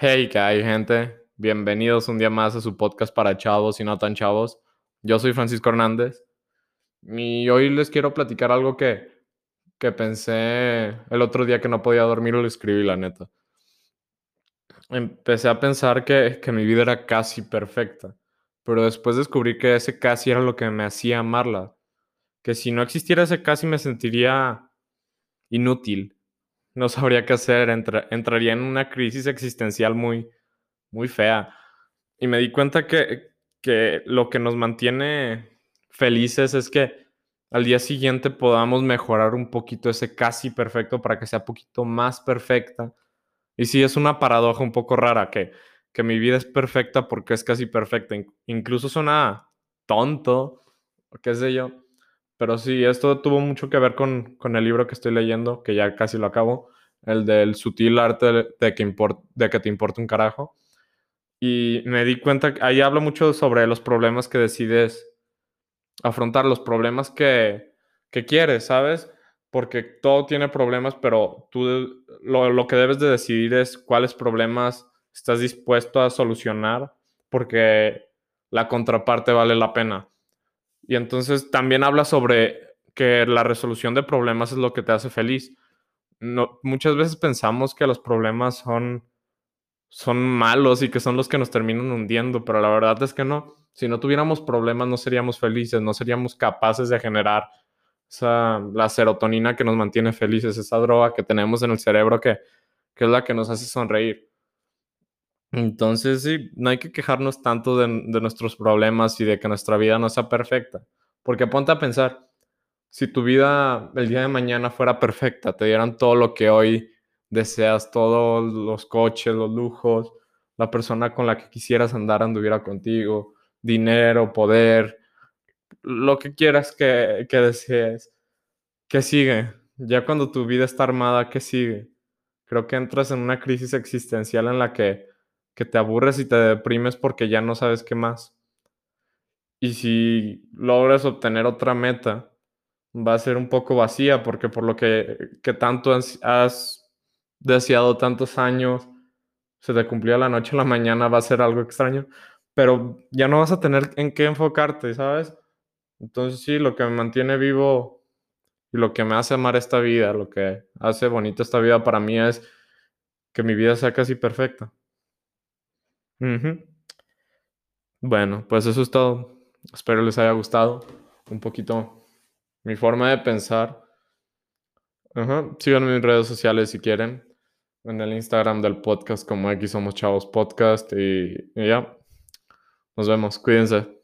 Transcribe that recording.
Hey, ¿qué hay, gente? Bienvenidos un día más a su podcast para chavos y no tan chavos. Yo soy Francisco Hernández y hoy les quiero platicar algo que, que pensé el otro día que no podía dormir o lo escribí, la neta. Empecé a pensar que, que mi vida era casi perfecta, pero después descubrí que ese casi era lo que me hacía amarla. Que si no existiera ese casi me sentiría inútil no sabría qué hacer, entraría en una crisis existencial muy, muy fea. Y me di cuenta que, que lo que nos mantiene felices es que al día siguiente podamos mejorar un poquito ese casi perfecto para que sea un poquito más perfecta. Y sí, es una paradoja un poco rara que, que mi vida es perfecta porque es casi perfecta. Incluso suena tonto, qué sé yo. Pero sí, esto tuvo mucho que ver con, con el libro que estoy leyendo, que ya casi lo acabo, el del sutil arte de que, de que te importa un carajo. Y me di cuenta, que ahí habla mucho sobre los problemas que decides afrontar, los problemas que, que quieres, ¿sabes? Porque todo tiene problemas, pero tú lo, lo que debes de decidir es cuáles problemas estás dispuesto a solucionar, porque la contraparte vale la pena. Y entonces también habla sobre que la resolución de problemas es lo que te hace feliz. No, muchas veces pensamos que los problemas son, son malos y que son los que nos terminan hundiendo, pero la verdad es que no. Si no tuviéramos problemas no seríamos felices, no seríamos capaces de generar esa, la serotonina que nos mantiene felices, esa droga que tenemos en el cerebro que, que es la que nos hace sonreír. Entonces, sí, no hay que quejarnos tanto de, nuestros problemas y de que nuestra vida no sea perfecta. Porque ponte a pensar, si tu vida el día de mañana fuera perfecta, te dieran todo lo que hoy deseas, todos los coches, los lujos, la persona con la que quisieras andar anduviera contigo, dinero, poder, lo que quieras que, que desees, ¿qué sigue? Ya cuando tu vida está armada, ¿qué sigue? Creo que entras en una crisis existencial en la que que te aburres y te deprimes porque ya no sabes qué más. Y si logras obtener otra meta, va a ser un poco vacía porque por lo que, que tanto has deseado tantos años, se te cumplió la noche a la mañana, va a ser algo extraño, pero ya no vas a tener en qué enfocarte, ¿sabes? Entonces sí, lo que me mantiene vivo y lo que me hace amar esta vida, lo que hace bonita esta vida para mí es que mi vida sea casi perfecta. Bueno, pues eso es todo. Espero les haya gustado un poquito mi forma de pensar. Síganme en redes sociales si quieren. En el Instagram del podcast como X Somos Chavos Podcast. y ya. Nos vemos. Cuídense.